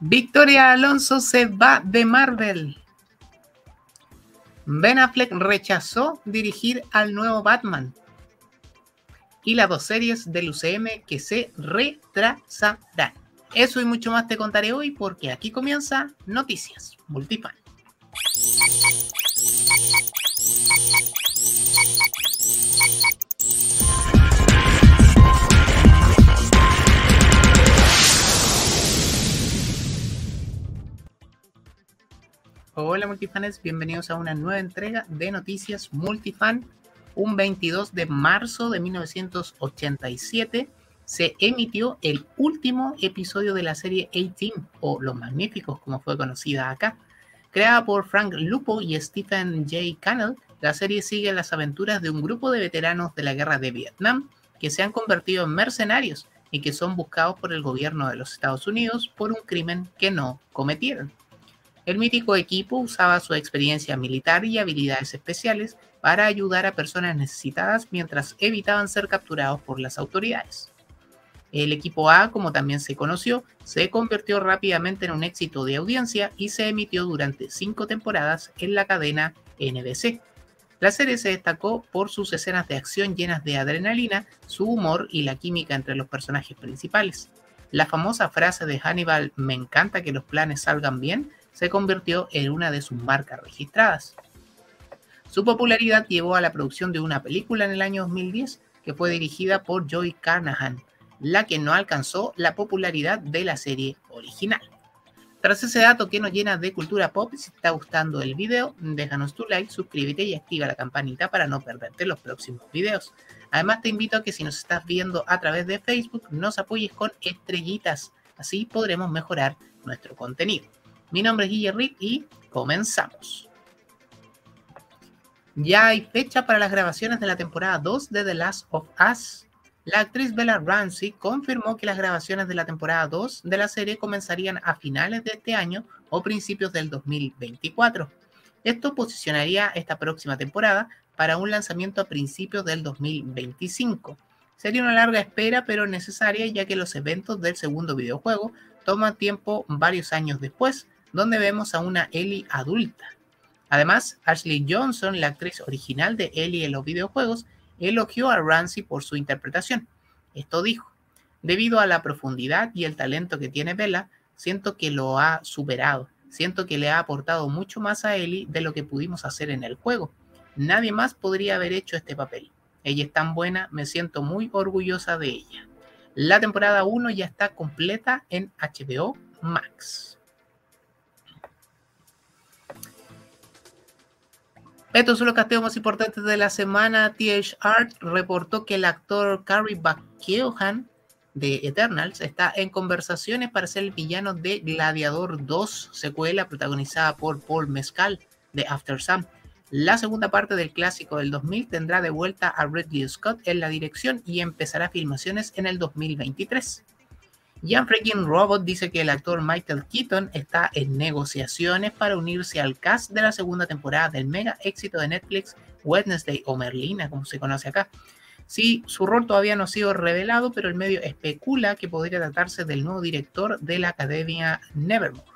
Victoria Alonso se va de Marvel. Ben Affleck rechazó dirigir al nuevo Batman. Y las dos series del UCM que se retrasarán. Eso y mucho más te contaré hoy porque aquí comienza Noticias Multifan. Hola multifanes, bienvenidos a una nueva entrega de Noticias Multifan. Un 22 de marzo de 1987 se emitió el último episodio de la serie A-Team, o Los Magníficos, como fue conocida acá. Creada por Frank Lupo y Stephen J. Cannell, la serie sigue las aventuras de un grupo de veteranos de la guerra de Vietnam que se han convertido en mercenarios y que son buscados por el gobierno de los Estados Unidos por un crimen que no cometieron. El mítico equipo usaba su experiencia militar y habilidades especiales para ayudar a personas necesitadas mientras evitaban ser capturados por las autoridades. El equipo A, como también se conoció, se convirtió rápidamente en un éxito de audiencia y se emitió durante cinco temporadas en la cadena NBC. La serie se destacó por sus escenas de acción llenas de adrenalina, su humor y la química entre los personajes principales. La famosa frase de Hannibal, me encanta que los planes salgan bien, se convirtió en una de sus marcas registradas. Su popularidad llevó a la producción de una película en el año 2010 que fue dirigida por Joy Carnahan, la que no alcanzó la popularidad de la serie original. Tras ese dato que nos llena de cultura pop, si te está gustando el video, déjanos tu like, suscríbete y activa la campanita para no perderte los próximos videos. Además te invito a que si nos estás viendo a través de Facebook, nos apoyes con estrellitas, así podremos mejorar nuestro contenido. Mi nombre es Guillermo y comenzamos. Ya hay fecha para las grabaciones de la temporada 2 de The Last of Us. La actriz Bella Ramsey confirmó que las grabaciones de la temporada 2 de la serie comenzarían a finales de este año o principios del 2024. Esto posicionaría esta próxima temporada para un lanzamiento a principios del 2025. Sería una larga espera, pero necesaria ya que los eventos del segundo videojuego toman tiempo varios años después, donde vemos a una Ellie adulta. Además, Ashley Johnson, la actriz original de Ellie en los videojuegos, elogió a Ramsey por su interpretación. Esto dijo, debido a la profundidad y el talento que tiene Bella, siento que lo ha superado. Siento que le ha aportado mucho más a Ellie de lo que pudimos hacer en el juego. Nadie más podría haber hecho este papel. Ella es tan buena, me siento muy orgullosa de ella. La temporada 1 ya está completa en HBO Max. Estos son los casteos más importantes de la semana. TH Art reportó que el actor Carrie McKeown de Eternals está en conversaciones para ser el villano de Gladiador 2, secuela protagonizada por Paul Mescal de After Sun. La segunda parte del clásico del 2000 tendrá de vuelta a Ridley Scott en la dirección y empezará filmaciones en el 2023. Jan Freaking Robot dice que el actor Michael Keaton está en negociaciones para unirse al cast de la segunda temporada del mega éxito de Netflix Wednesday o Merlina, como se conoce acá. Sí, su rol todavía no ha sido revelado, pero el medio especula que podría tratarse del nuevo director de la Academia Nevermore.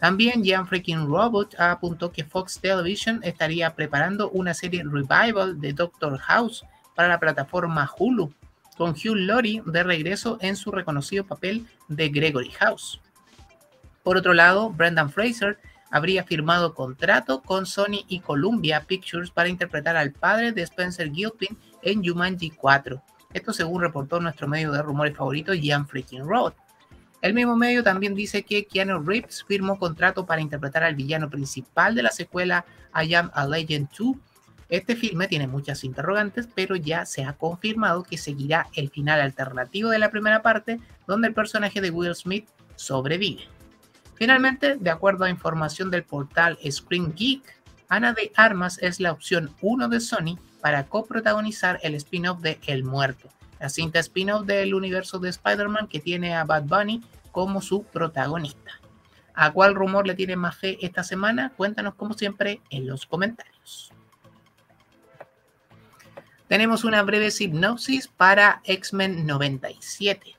También Jan Freaking Robot apuntó que Fox Television estaría preparando una serie revival de Doctor House para la plataforma Hulu con Hugh Laurie de regreso en su reconocido papel de Gregory House. Por otro lado, Brendan Fraser habría firmado contrato con Sony y Columbia Pictures para interpretar al padre de Spencer Gilpin en Jumanji 4. Esto según reportó nuestro medio de rumores favorito, Ian Freaking Road. El mismo medio también dice que Keanu Reeves firmó contrato para interpretar al villano principal de la secuela I Am a Legend 2 este filme tiene muchas interrogantes, pero ya se ha confirmado que seguirá el final alternativo de la primera parte, donde el personaje de Will Smith sobrevive. Finalmente, de acuerdo a información del portal Screen Geek, Ana de Armas es la opción 1 de Sony para coprotagonizar el spin-off de El Muerto, la cinta spin-off del universo de Spider-Man que tiene a Bad Bunny como su protagonista. ¿A cuál rumor le tiene más fe esta semana? Cuéntanos como siempre en los comentarios tenemos una breve sinopsis para X-Men 97.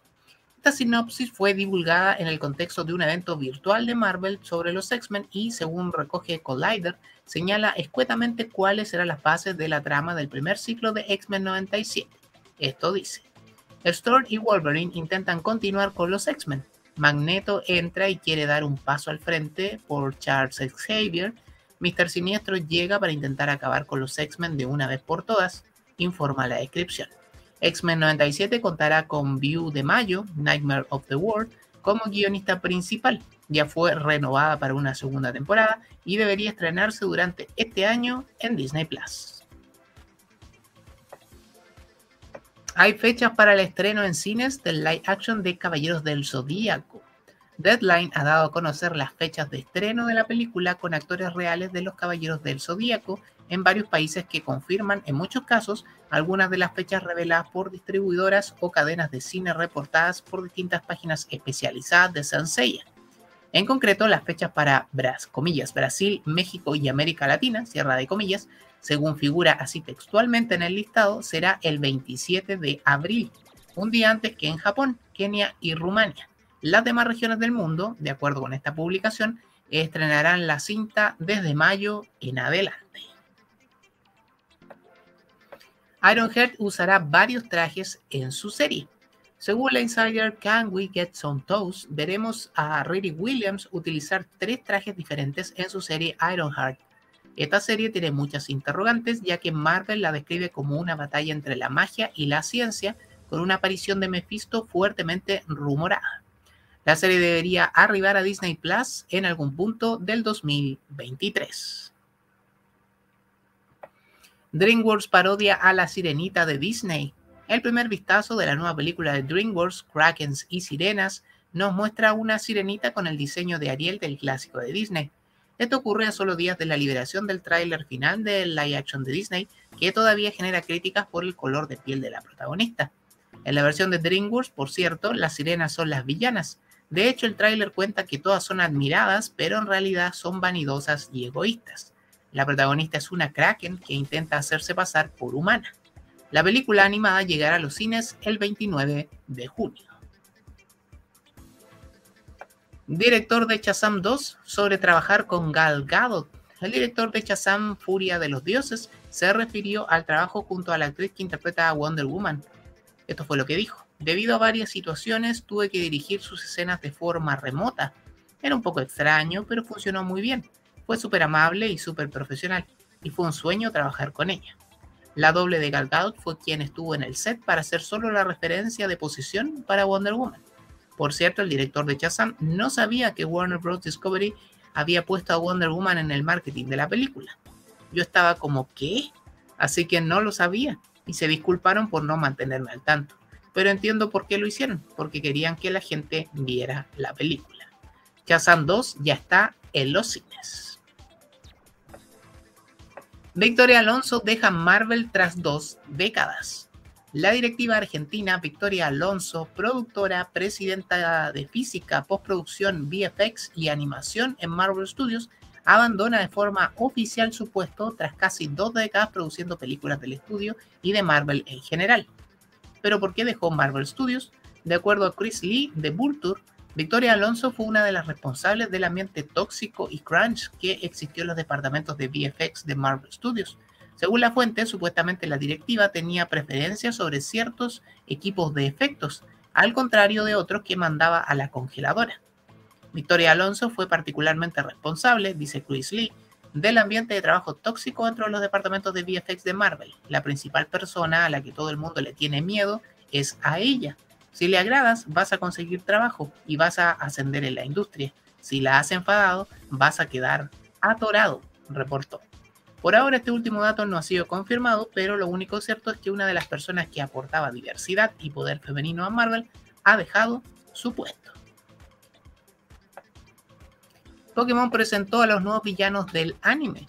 Esta sinopsis fue divulgada en el contexto de un evento virtual de Marvel sobre los X-Men y, según recoge Collider, señala escuetamente cuáles serán las bases de la trama del primer ciclo de X-Men 97. Esto dice, Storm y Wolverine intentan continuar con los X-Men. Magneto entra y quiere dar un paso al frente por Charles Xavier. Mr. Siniestro llega para intentar acabar con los X-Men de una vez por todas, informa la descripción. X-Men 97 contará con View de Mayo, Nightmare of the World, como guionista principal. Ya fue renovada para una segunda temporada y debería estrenarse durante este año en Disney Plus. Hay fechas para el estreno en cines del live action de Caballeros del Zodíaco. Deadline ha dado a conocer las fechas de estreno de la película con actores reales de los Caballeros del Zodíaco en varios países que confirman, en muchos casos, algunas de las fechas reveladas por distribuidoras o cadenas de cine reportadas por distintas páginas especializadas de Sansella. En concreto, las fechas para comillas, Brasil, México y América Latina, cierra de comillas, según figura así textualmente en el listado, será el 27 de abril, un día antes que en Japón, Kenia y Rumania. Las demás regiones del mundo, de acuerdo con esta publicación, estrenarán la cinta desde mayo en adelante. Ironheart usará varios trajes en su serie. Según la insider Can We Get Some Toast, veremos a Riri Williams utilizar tres trajes diferentes en su serie Ironheart. Esta serie tiene muchas interrogantes, ya que Marvel la describe como una batalla entre la magia y la ciencia, con una aparición de Mephisto fuertemente rumorada. La serie debería arribar a Disney Plus en algún punto del 2023. DreamWorks parodia a la sirenita de Disney. El primer vistazo de la nueva película de DreamWorks, Krakens y Sirenas, nos muestra una sirenita con el diseño de Ariel del clásico de Disney. Esto ocurre a solo días de la liberación del tráiler final del live action de Disney, que todavía genera críticas por el color de piel de la protagonista. En la versión de DreamWorks, por cierto, las sirenas son las villanas. De hecho, el tráiler cuenta que todas son admiradas, pero en realidad son vanidosas y egoístas. La protagonista es una kraken que intenta hacerse pasar por humana. La película animada llegará a los cines el 29 de junio. Director de Shazam 2 sobre trabajar con Gal Gadot. El director de Shazam Furia de los Dioses se refirió al trabajo junto a la actriz que interpreta a Wonder Woman. Esto fue lo que dijo. Debido a varias situaciones tuve que dirigir sus escenas de forma remota. Era un poco extraño, pero funcionó muy bien. Fue súper amable y súper profesional, y fue un sueño trabajar con ella. La doble de Gal Gadot fue quien estuvo en el set para hacer solo la referencia de posición para Wonder Woman. Por cierto, el director de Shazam no sabía que Warner Bros. Discovery había puesto a Wonder Woman en el marketing de la película. Yo estaba como, ¿qué? Así que no lo sabía y se disculparon por no mantenerme al tanto. Pero entiendo por qué lo hicieron, porque querían que la gente viera la película. Shazam 2 ya está en los cines. Victoria Alonso deja Marvel tras dos décadas. La directiva argentina Victoria Alonso, productora, presidenta de física, postproducción, VFX y animación en Marvel Studios, abandona de forma oficial su puesto tras casi dos décadas produciendo películas del estudio y de Marvel en general. ¿Pero por qué dejó Marvel Studios? De acuerdo a Chris Lee de Vulture, Victoria Alonso fue una de las responsables del ambiente tóxico y crunch que existió en los departamentos de VFX de Marvel Studios. Según la fuente, supuestamente la directiva tenía preferencia sobre ciertos equipos de efectos, al contrario de otros que mandaba a la congeladora. Victoria Alonso fue particularmente responsable, dice Chris Lee, del ambiente de trabajo tóxico dentro de los departamentos de VFX de Marvel. La principal persona a la que todo el mundo le tiene miedo es a ella. Si le agradas, vas a conseguir trabajo y vas a ascender en la industria. Si la has enfadado, vas a quedar atorado, reportó. Por ahora este último dato no ha sido confirmado, pero lo único cierto es que una de las personas que aportaba diversidad y poder femenino a Marvel ha dejado su puesto. Pokémon presentó a los nuevos villanos del anime.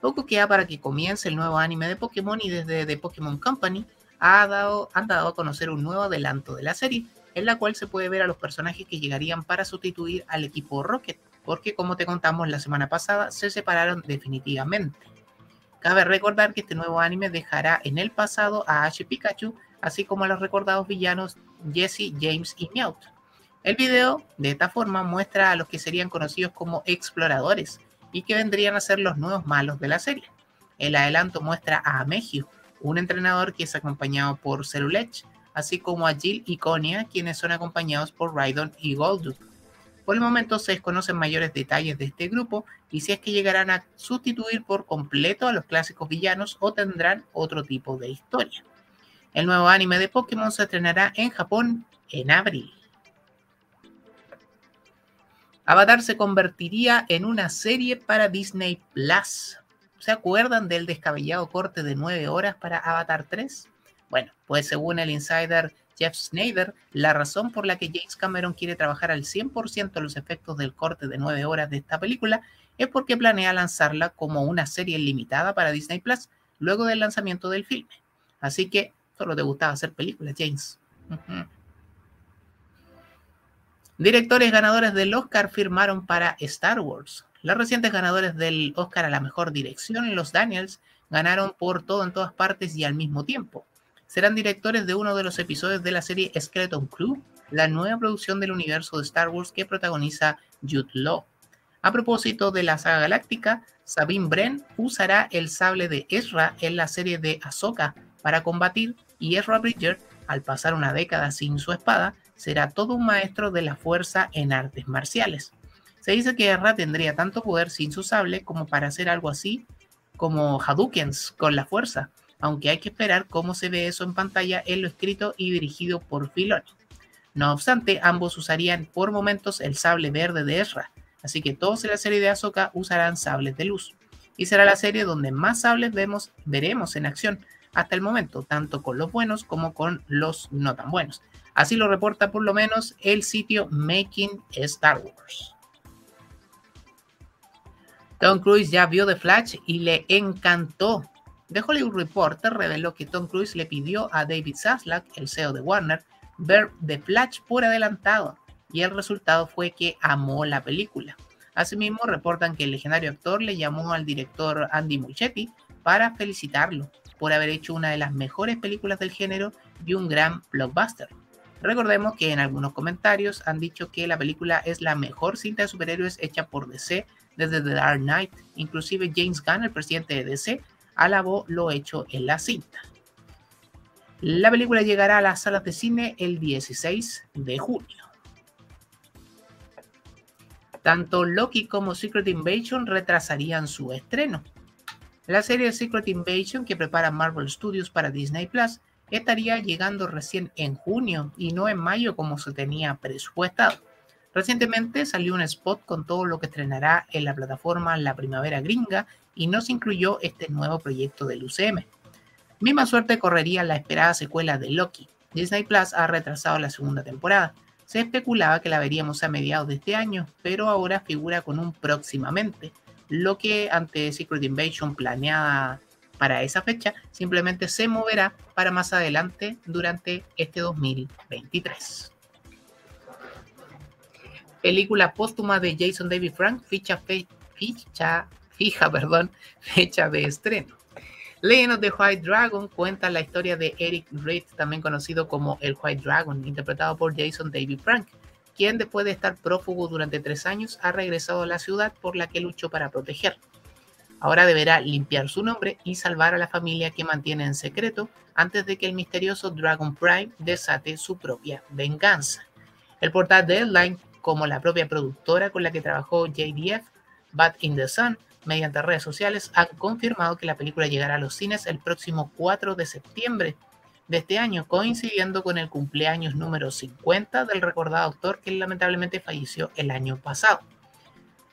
Poco queda para que comience el nuevo anime de Pokémon y desde The Pokémon Company dado, han dado a conocer un nuevo adelanto de la serie, en la cual se puede ver a los personajes que llegarían para sustituir al equipo Rocket, porque como te contamos la semana pasada, se separaron definitivamente. Cabe recordar que este nuevo anime dejará en el pasado a Ash Pikachu, así como a los recordados villanos Jesse, James y Meowth. El video, de esta forma, muestra a los que serían conocidos como exploradores y que vendrían a ser los nuevos malos de la serie. El adelanto muestra a Megio, un entrenador que es acompañado por Cerulech, así como a Jill y Konya, quienes son acompañados por Raidon y Golduck. Por el momento se desconocen mayores detalles de este grupo y si es que llegarán a sustituir por completo a los clásicos villanos o tendrán otro tipo de historia. El nuevo anime de Pokémon se estrenará en Japón en abril. Avatar se convertiría en una serie para Disney Plus. ¿Se acuerdan del descabellado corte de 9 horas para Avatar 3? Bueno, pues según el insider Jeff Snyder, la razón por la que James Cameron quiere trabajar al 100% los efectos del corte de 9 horas de esta película es porque planea lanzarla como una serie limitada para Disney Plus luego del lanzamiento del filme. Así que solo te gustaba hacer películas, James. Directores ganadores del Oscar firmaron para Star Wars. Los recientes ganadores del Oscar a la mejor dirección, los Daniels, ganaron por todo en todas partes y al mismo tiempo serán directores de uno de los episodios de la serie Skeleton Crew, la nueva producción del universo de Star Wars que protagoniza Jude Law. A propósito de la saga galáctica, Sabine Bren usará el sable de Ezra en la serie de Ahsoka para combatir y Ezra Bridger, al pasar una década sin su espada, será todo un maestro de la fuerza en artes marciales. Se dice que Ezra tendría tanto poder sin su sable como para hacer algo así como Hadoukens con la fuerza, aunque hay que esperar cómo se ve eso en pantalla en lo escrito y dirigido por Filoni. No obstante, ambos usarían por momentos el sable verde de Ezra, así que todos en la serie de Ahsoka usarán sables de luz. Y será la serie donde más sables vemos, veremos en acción hasta el momento, tanto con los buenos como con los no tan buenos. Así lo reporta por lo menos el sitio Making Star Wars. Tom Cruise ya vio The Flash y le encantó. The Hollywood Reporter reveló que Tom Cruise le pidió a David Zaslav, el CEO de Warner, ver The Flash por adelantado, y el resultado fue que amó la película. Asimismo, reportan que el legendario actor le llamó al director Andy Muschietti para felicitarlo por haber hecho una de las mejores películas del género y un gran blockbuster. Recordemos que en algunos comentarios han dicho que la película es la mejor cinta de superhéroes hecha por DC desde The Dark Knight. Inclusive James Gunn, el presidente de DC, alabó lo hecho en la cinta. La película llegará a las salas de cine el 16 de junio. Tanto Loki como Secret Invasion retrasarían su estreno. La serie Secret Invasion que prepara Marvel Studios para Disney Plus estaría llegando recién en junio y no en mayo como se tenía presupuestado. Recientemente salió un spot con todo lo que estrenará en la plataforma La Primavera Gringa y no se incluyó este nuevo proyecto del UCM. Misma suerte correría la esperada secuela de Loki. Disney Plus ha retrasado la segunda temporada. Se especulaba que la veríamos a mediados de este año, pero ahora figura con un próximamente, lo que ante Secret Invasion planeada para esa fecha simplemente se moverá para más adelante durante este 2023. Película póstuma de Jason David Frank, ficha, ficha fija, perdón, fecha de estreno. Legend of the White Dragon cuenta la historia de Eric Reed, también conocido como el White Dragon, interpretado por Jason David Frank, quien después de estar prófugo durante tres años ha regresado a la ciudad por la que luchó para proteger. Ahora deberá limpiar su nombre y salvar a la familia que mantiene en secreto antes de que el misterioso Dragon Prime desate su propia venganza. El portal Deadline, como la propia productora con la que trabajó JDF, Bad in the Sun, mediante redes sociales, han confirmado que la película llegará a los cines el próximo 4 de septiembre de este año, coincidiendo con el cumpleaños número 50 del recordado actor que lamentablemente falleció el año pasado.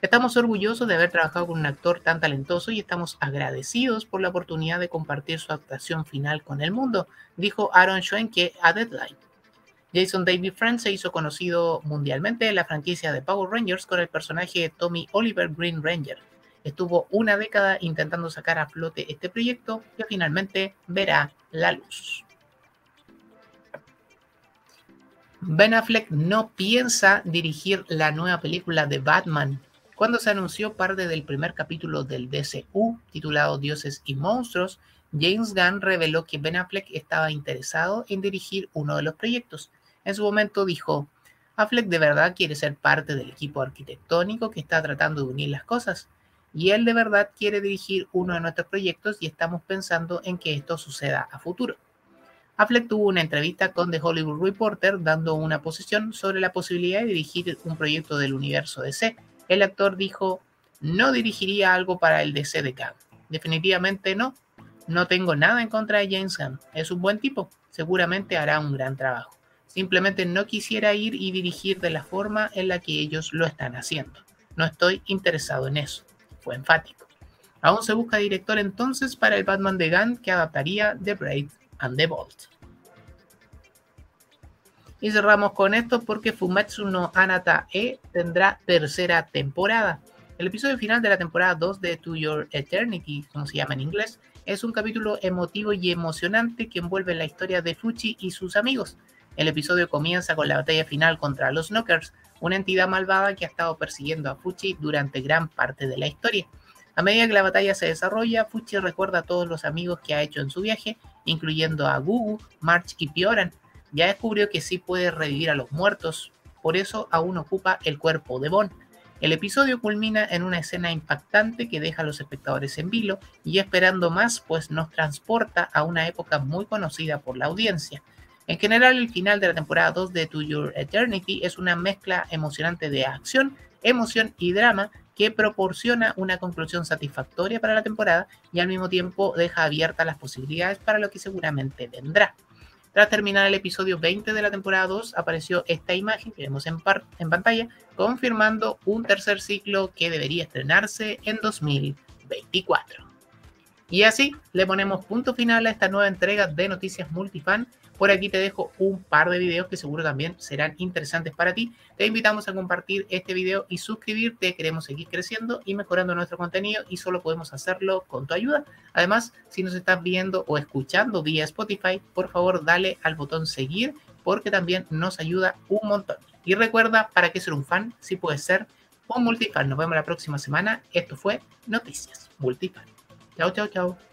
Estamos orgullosos de haber trabajado con un actor tan talentoso y estamos agradecidos por la oportunidad de compartir su actuación final con el mundo, dijo Aaron Schoenke a Deadline. Jason David Friend se hizo conocido mundialmente en la franquicia de Power Rangers con el personaje de Tommy Oliver Green Ranger, estuvo una década intentando sacar a flote este proyecto que finalmente verá la luz. Ben Affleck no piensa dirigir la nueva película de Batman Cuando se anunció parte del primer capítulo del DCU, titulado Dioses y Monstruos, James Gunn reveló que Ben Affleck estaba interesado en dirigir uno de los proyectos. En su momento dijo, Affleck de verdad quiere ser parte del equipo arquitectónico que está tratando de unir las cosas, y él de verdad quiere dirigir uno de nuestros proyectos y estamos pensando en que esto suceda a futuro. Affleck tuvo una entrevista con The Hollywood Reporter dando una posición sobre la posibilidad de dirigir un proyecto del universo DC. El actor dijo, no dirigiría algo para el DC de Khan. Definitivamente no, no tengo nada en contra de James Gunn. Es un buen tipo. Seguramente hará un gran trabajo. Simplemente no quisiera ir y dirigir de la forma en la que ellos lo están haciendo. No estoy interesado en eso. Fue enfático. Aún se busca director entonces para el Batman de Gunn que adaptaría The Brave and the Bolt. Y cerramos con esto porque Fumetsu no Anata E tendrá tercera temporada. El episodio final de la temporada 2 de To Your Eternity, como se llama en inglés, es un capítulo emotivo y emocionante que envuelve la historia de Fuchi y sus amigos. El episodio comienza con la batalla final contra los Knockers, una entidad malvada que ha estado persiguiendo a Fuchi durante gran parte de la historia. A medida que la batalla se desarrolla, Fuchi recuerda a todos los amigos que ha hecho en su viaje, incluyendo a Gugu, March y Pioran. Ya descubrió que sí puede revivir a los muertos, por eso aún ocupa el cuerpo de Bon. El episodio culmina en una escena impactante que deja a los espectadores en vilo y esperando más, pues nos transporta a una época muy conocida por la audiencia. En general, el final de la temporada 2 de To Your Eternity es una mezcla emocionante de acción, emoción y drama que proporciona una conclusión satisfactoria para la temporada y al mismo tiempo deja abiertas las posibilidades para lo que seguramente vendrá. Tras terminar el episodio 20 de la temporada 2, apareció esta imagen que vemos en, en pantalla, confirmando un tercer ciclo que debería estrenarse en 2024. Y así le ponemos punto final a esta nueva entrega de Noticias Multifan por aquí te dejo un par de videos que seguro también serán interesantes para ti. Te invitamos a compartir este video y suscribirte. Queremos seguir creciendo y mejorando nuestro contenido y solo podemos hacerlo con tu ayuda. Además, si nos estás viendo o escuchando vía Spotify, por favor dale al botón seguir porque también nos ayuda un montón. Y recuerda, ¿para qué ser un fan si puedes ser un multifan? Nos vemos la próxima semana. Esto fue Noticias Multifan. Chao, chao, chao.